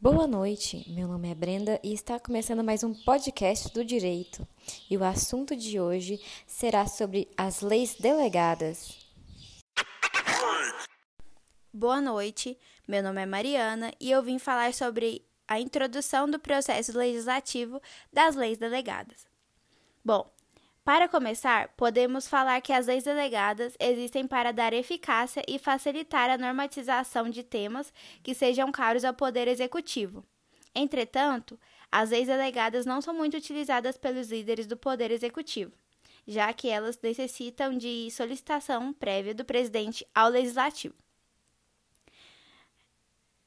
Boa noite, meu nome é Brenda e está começando mais um podcast do Direito. E o assunto de hoje será sobre as leis delegadas. Boa noite, meu nome é Mariana e eu vim falar sobre a introdução do processo legislativo das leis delegadas. Bom, para começar, podemos falar que as leis delegadas existem para dar eficácia e facilitar a normatização de temas que sejam caros ao Poder Executivo. Entretanto, as leis delegadas não são muito utilizadas pelos líderes do Poder Executivo, já que elas necessitam de solicitação prévia do presidente ao Legislativo.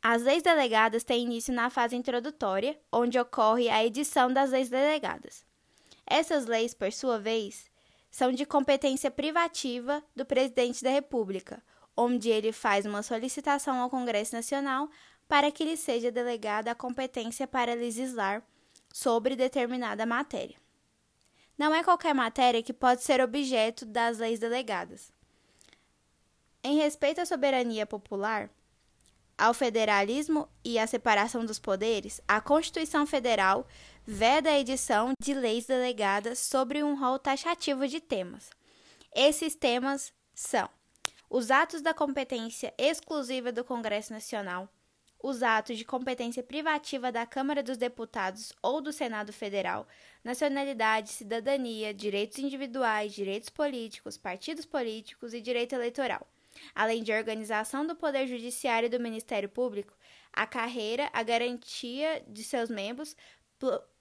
As leis delegadas têm início na fase introdutória, onde ocorre a edição das leis delegadas. Essas leis, por sua vez, são de competência privativa do presidente da República, onde ele faz uma solicitação ao Congresso Nacional para que lhe seja delegada a competência para legislar sobre determinada matéria. Não é qualquer matéria que pode ser objeto das leis delegadas. Em respeito à soberania popular, ao federalismo e à separação dos poderes, a Constituição Federal veda a edição de leis delegadas sobre um rol taxativo de temas. Esses temas são os atos da competência exclusiva do Congresso Nacional, os atos de competência privativa da Câmara dos Deputados ou do Senado Federal, nacionalidade, cidadania, direitos individuais, direitos políticos, partidos políticos e direito eleitoral, além de organização do Poder Judiciário e do Ministério Público, a carreira, a garantia de seus membros,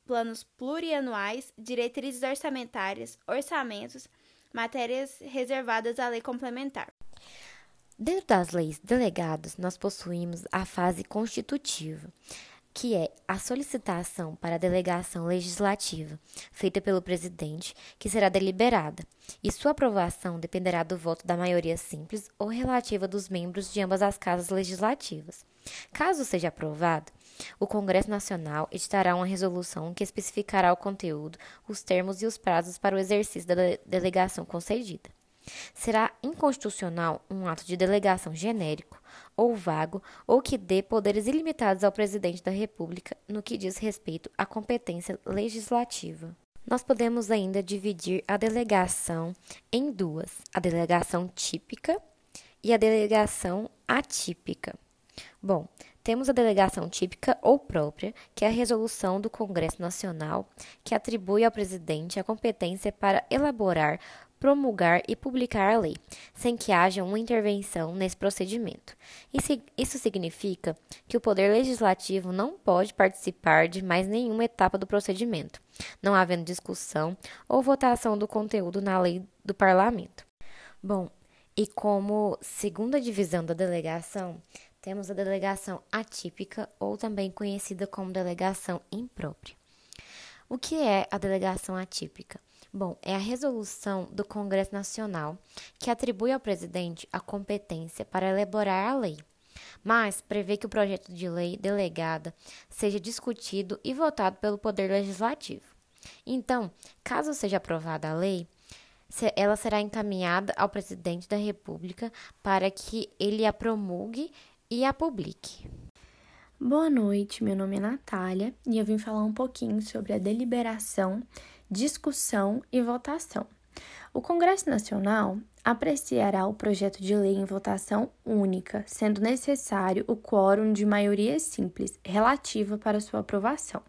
planos plurianuais, diretrizes orçamentárias, orçamentos, matérias reservadas à lei complementar. Dentro das leis delegadas, nós possuímos a fase constitutiva, que é a solicitação para a delegação legislativa, feita pelo presidente, que será deliberada, e sua aprovação dependerá do voto da maioria simples ou relativa dos membros de ambas as casas legislativas. Caso seja aprovado, o Congresso Nacional editará uma resolução que especificará o conteúdo, os termos e os prazos para o exercício da delegação concedida. Será inconstitucional um ato de delegação genérico ou vago ou que dê poderes ilimitados ao presidente da República no que diz respeito à competência legislativa. Nós podemos ainda dividir a delegação em duas: a delegação típica e a delegação atípica. Bom, temos a delegação típica ou própria, que é a resolução do Congresso Nacional, que atribui ao presidente a competência para elaborar, promulgar e publicar a lei, sem que haja uma intervenção nesse procedimento. Isso significa que o Poder Legislativo não pode participar de mais nenhuma etapa do procedimento, não havendo discussão ou votação do conteúdo na lei do Parlamento. Bom, e como segunda divisão da delegação, temos a delegação atípica, ou também conhecida como delegação imprópria. O que é a delegação atípica? Bom, é a resolução do Congresso Nacional que atribui ao presidente a competência para elaborar a lei, mas prevê que o projeto de lei delegada seja discutido e votado pelo Poder Legislativo. Então, caso seja aprovada a lei, ela será encaminhada ao presidente da República para que ele a promulgue e a publique. Boa noite, meu nome é Natália e eu vim falar um pouquinho sobre a deliberação, discussão e votação. O Congresso Nacional apreciará o projeto de lei em votação única, sendo necessário o quórum de maioria simples relativa para sua aprovação.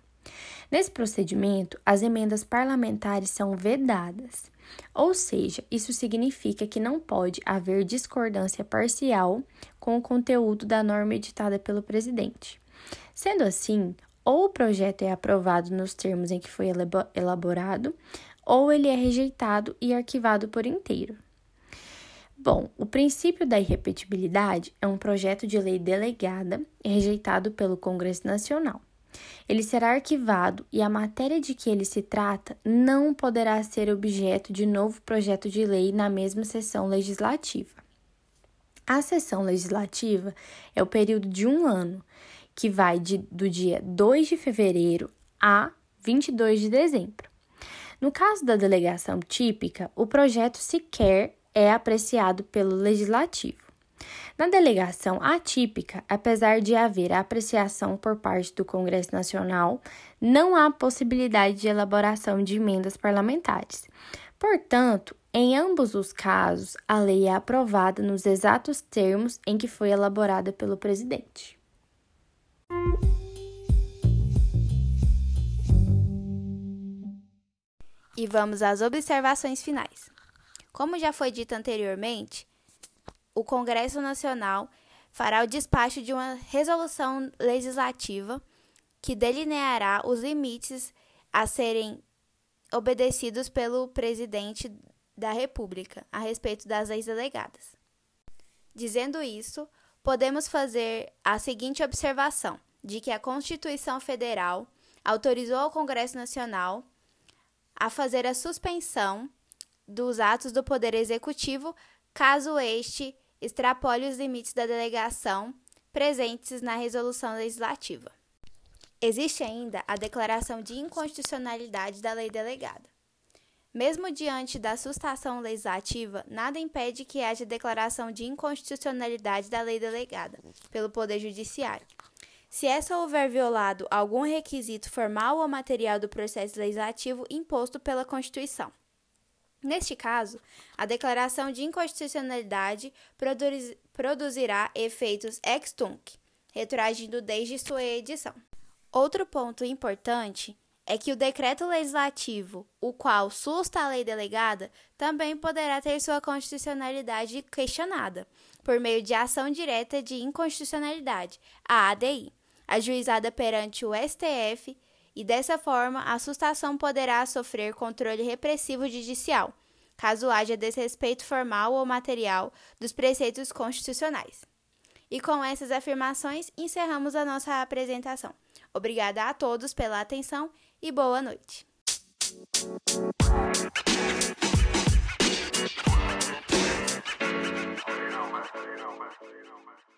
Nesse procedimento, as emendas parlamentares são vedadas. Ou seja, isso significa que não pode haver discordância parcial com o conteúdo da norma editada pelo presidente. Sendo assim, ou o projeto é aprovado nos termos em que foi elaborado, ou ele é rejeitado e arquivado por inteiro. Bom, o princípio da irrepetibilidade é um projeto de lei delegada rejeitado pelo Congresso Nacional. Ele será arquivado e a matéria de que ele se trata não poderá ser objeto de novo projeto de lei na mesma sessão legislativa. A sessão legislativa é o período de um ano, que vai de, do dia 2 de fevereiro a 22 de dezembro. No caso da delegação típica, o projeto sequer é apreciado pelo legislativo. Na delegação atípica, apesar de haver apreciação por parte do Congresso Nacional, não há possibilidade de elaboração de emendas parlamentares. Portanto, em ambos os casos, a lei é aprovada nos exatos termos em que foi elaborada pelo presidente. E vamos às observações finais. Como já foi dito anteriormente, o Congresso Nacional fará o despacho de uma resolução legislativa que delineará os limites a serem obedecidos pelo presidente da República a respeito das leis delegadas. Dizendo isso, podemos fazer a seguinte observação: de que a Constituição Federal autorizou ao Congresso Nacional a fazer a suspensão dos atos do Poder Executivo caso este extrapole os limites da delegação presentes na resolução legislativa. Existe ainda a declaração de inconstitucionalidade da lei delegada. Mesmo diante da sustação legislativa, nada impede que haja declaração de inconstitucionalidade da lei delegada pelo Poder Judiciário. Se essa houver violado algum requisito formal ou material do processo legislativo imposto pela Constituição. Neste caso, a declaração de inconstitucionalidade produzirá efeitos ex tunc, retroagindo desde sua edição. Outro ponto importante é que o decreto legislativo, o qual susta a lei delegada, também poderá ter sua constitucionalidade questionada por meio de ação direta de inconstitucionalidade, a ADI, ajuizada perante o STF e dessa forma a sustação poderá sofrer controle repressivo judicial, caso haja desrespeito formal ou material dos preceitos constitucionais. E com essas afirmações encerramos a nossa apresentação. Obrigada a todos pela atenção e boa noite. you know, man. You know, man.